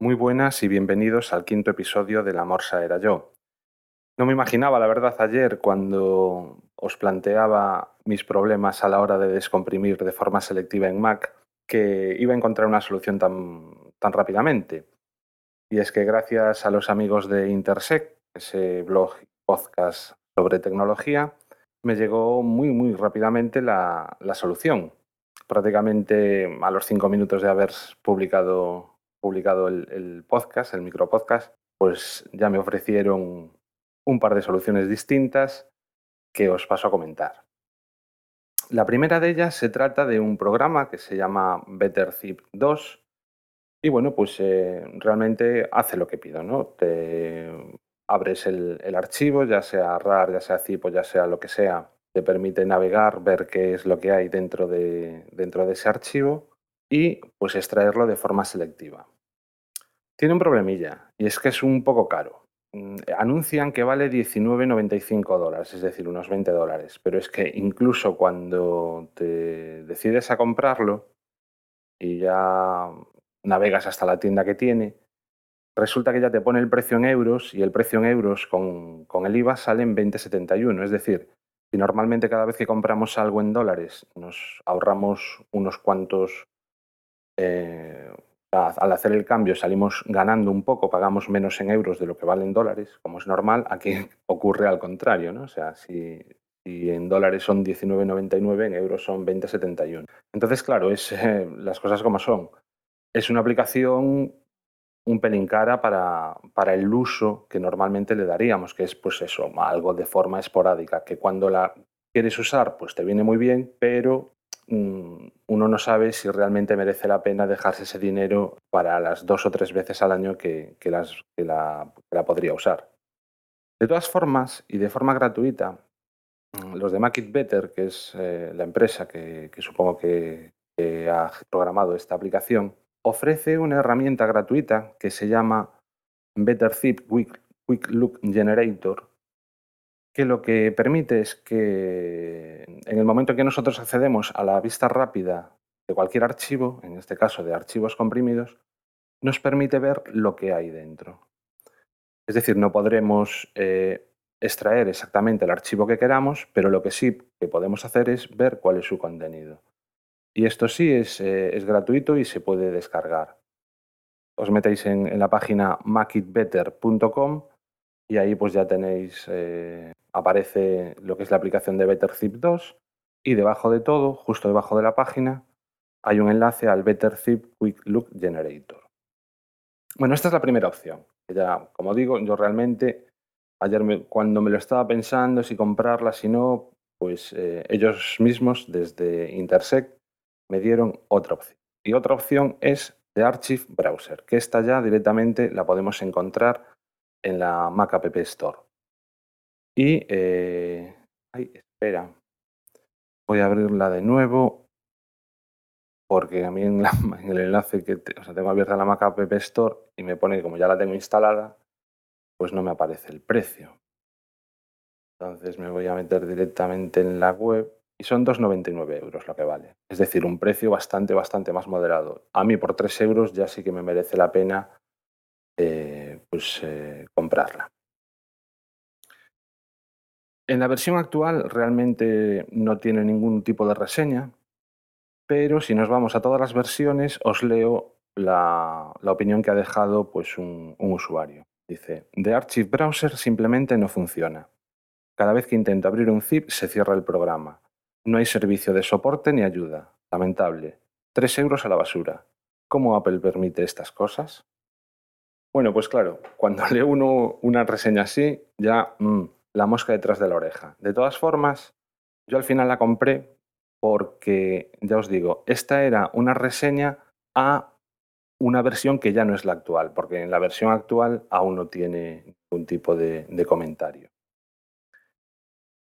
Muy buenas y bienvenidos al quinto episodio de La Morsa era yo. No me imaginaba, la verdad, ayer cuando os planteaba mis problemas a la hora de descomprimir de forma selectiva en Mac, que iba a encontrar una solución tan, tan rápidamente. Y es que gracias a los amigos de Intersec, ese blog y podcast sobre tecnología, me llegó muy, muy rápidamente la, la solución. Prácticamente a los cinco minutos de haber publicado publicado el, podcast, el micropodcast, pues ya me ofrecieron un par de soluciones distintas que os paso a comentar. La primera de ellas se trata de un programa que se llama BetterZip 2 y bueno, pues eh, realmente hace lo que pido, ¿no? Te abres el, archivo, ya sea RAR, ya sea zip o ya sea lo que sea, te permite navegar, ver qué es lo que hay dentro de, dentro de ese archivo y pues extraerlo de forma selectiva. Tiene un problemilla y es que es un poco caro. Mm, anuncian que vale 19,95 dólares, es decir, unos 20 dólares, pero es que incluso cuando te decides a comprarlo y ya navegas hasta la tienda que tiene, resulta que ya te pone el precio en euros y el precio en euros con, con el IVA sale en 20,71. Es decir, si normalmente cada vez que compramos algo en dólares nos ahorramos unos cuantos eh, al hacer el cambio salimos ganando un poco, pagamos menos en euros de lo que valen dólares, como es normal, aquí ocurre al contrario, ¿no? O sea, si, en dólares son 19,99, en euros son 20,71. Entonces, claro, es eh, las cosas como son. Es una aplicación un pelín cara para, para el uso que normalmente le daríamos, que es pues eso, algo de forma esporádica, que cuando la quieres usar, pues te viene muy bien, pero uno no sabe si realmente merece la pena dejarse ese dinero para las dos o tres veces al año que, la, podría usar. De todas formas, y de forma gratuita, mm, los de Make It Better, que es eh, la empresa que, supongo que, ha programado esta aplicación, ofrece una herramienta gratuita que se llama Better Zip Quick Look Generator, que lo que permite es que en el momento en que nosotros accedemos a la vista rápida de cualquier archivo, en este caso de archivos comprimidos, nos permite ver lo que hay dentro. Es decir, no podremos eh, extraer exactamente el archivo que queramos, pero lo que sí que podemos hacer es ver cuál es su contenido. Y esto sí es, eh, gratuito y se puede descargar. Os metéis en, la página makeitbetter.com y ahí pues ya tenéis eh, aparece lo que es la aplicación de BetterZip 2 y debajo de todo, justo debajo de la página, hay un enlace al BetterZip Quick Look Generator. Bueno, esta es la primera opción. Ya, como digo, yo realmente ayer cuando me lo estaba pensando si comprarla, si no, pues eh, ellos mismos desde Intersect me dieron otra opción. Y otra opción es de Archive Browser, que esta ya directamente la podemos encontrar en la Mac App Store. Y, eh, ay, espera, voy a abrirla de nuevo porque a mí en, el enlace que o sea, tengo abierta la Mac App Store y me pone como ya la tengo instalada, pues no me aparece el precio. Entonces me voy a meter directamente en la web y son 2,99 euros lo que vale. Es decir, un precio bastante, bastante más moderado. A mí por 3 euros ya sí que me merece la pena eh, pues, eh, comprarla. En la versión actual realmente no tiene ningún tipo de reseña, pero si nos vamos a todas las versiones os leo la, opinión que ha dejado pues, un, usuario. Dice, The Archive Browser simplemente no funciona. Cada vez que intento abrir un zip se cierra el programa. No hay servicio de soporte ni ayuda. Lamentable. Tres euros a la basura. ¿Cómo Apple permite estas cosas? Bueno, pues claro, cuando leo uno una reseña así, ya mm, la mosca detrás de la oreja. De todas formas, yo al final la compré porque, ya os digo, esta era una reseña a una versión que ya no es la actual, porque en la versión actual aún no tiene ningún tipo de, comentario.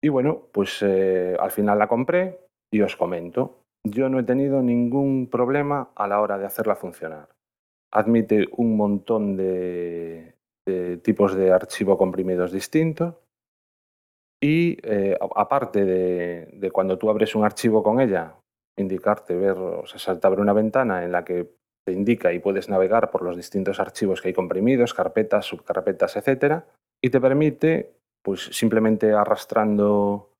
Y bueno, pues eh, al final la compré y os comento. Yo no he tenido ningún problema a la hora de hacerla funcionar. Admite un montón de tipos de archivo comprimidos distintos y eh, aparte de, cuando tú abres un archivo con ella, indicarte, ver, o sea, te abre una ventana en la que te indica y puedes navegar por los distintos archivos que hay comprimidos, carpetas, subcarpetas, etcétera, y te permite, pues simplemente arrastrando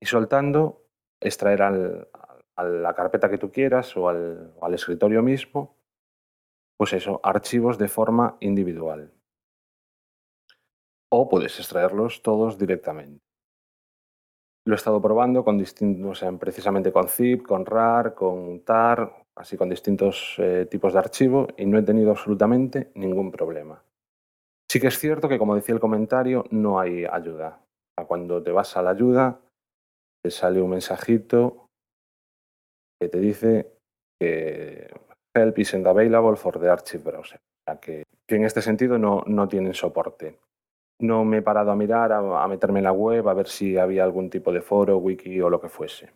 y soltando, extraer a la carpeta que tú quieras al, o al escritorio mismo, pues eso, archivos de forma individual. O puedes extraerlos todos directamente. Lo he estado probando con distintos, precisamente con zip, con rar, con tar, así con distintos eh, tipos de archivo y no he tenido absolutamente ningún problema. Sí que es cierto que, como decía el comentario, no hay ayuda. Cuando te vas a la ayuda, te sale un mensajito que te dice que help isn't available for the archive browser. O sea que, que en este sentido no, no tienen soporte. No me he parado a mirar, a, a meterme en la web, a ver si había algún tipo de foro, wiki o lo que fuese.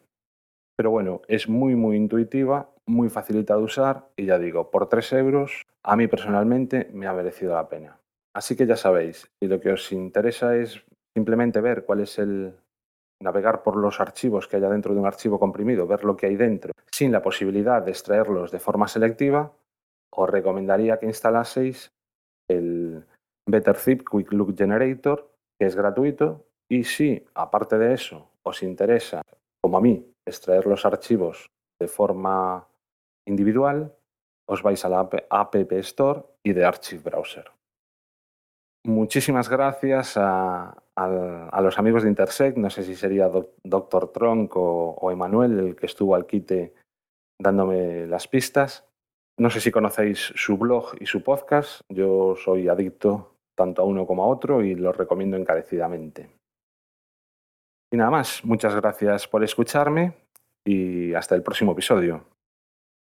Pero bueno, es muy, muy intuitiva, muy facilita de usar y ya digo, por 3 euros, a mí personalmente me ha merecido la pena. Así que ya sabéis, si lo que os interesa es simplemente ver cuál es el, navegar por los archivos que haya dentro de un archivo comprimido, ver lo que hay dentro, sin la posibilidad de extraerlos de forma selectiva, os recomendaría que instalaseis el BetterZip Quick Look Generator, que es gratuito, y si, aparte de eso, os interesa, como a mí, extraer los archivos de forma individual, os vais a la App Store y de Archive Browser. Muchísimas gracias a, a, los amigos de Intersect, no sé si sería Doctor Tronc o, o Emanuel el que estuvo al quite dándome las pistas. No sé si conocéis su blog y su podcast, yo soy adicto tanto a uno como a otro y lo recomiendo encarecidamente. Y nada más, muchas gracias por escucharme y hasta el próximo episodio.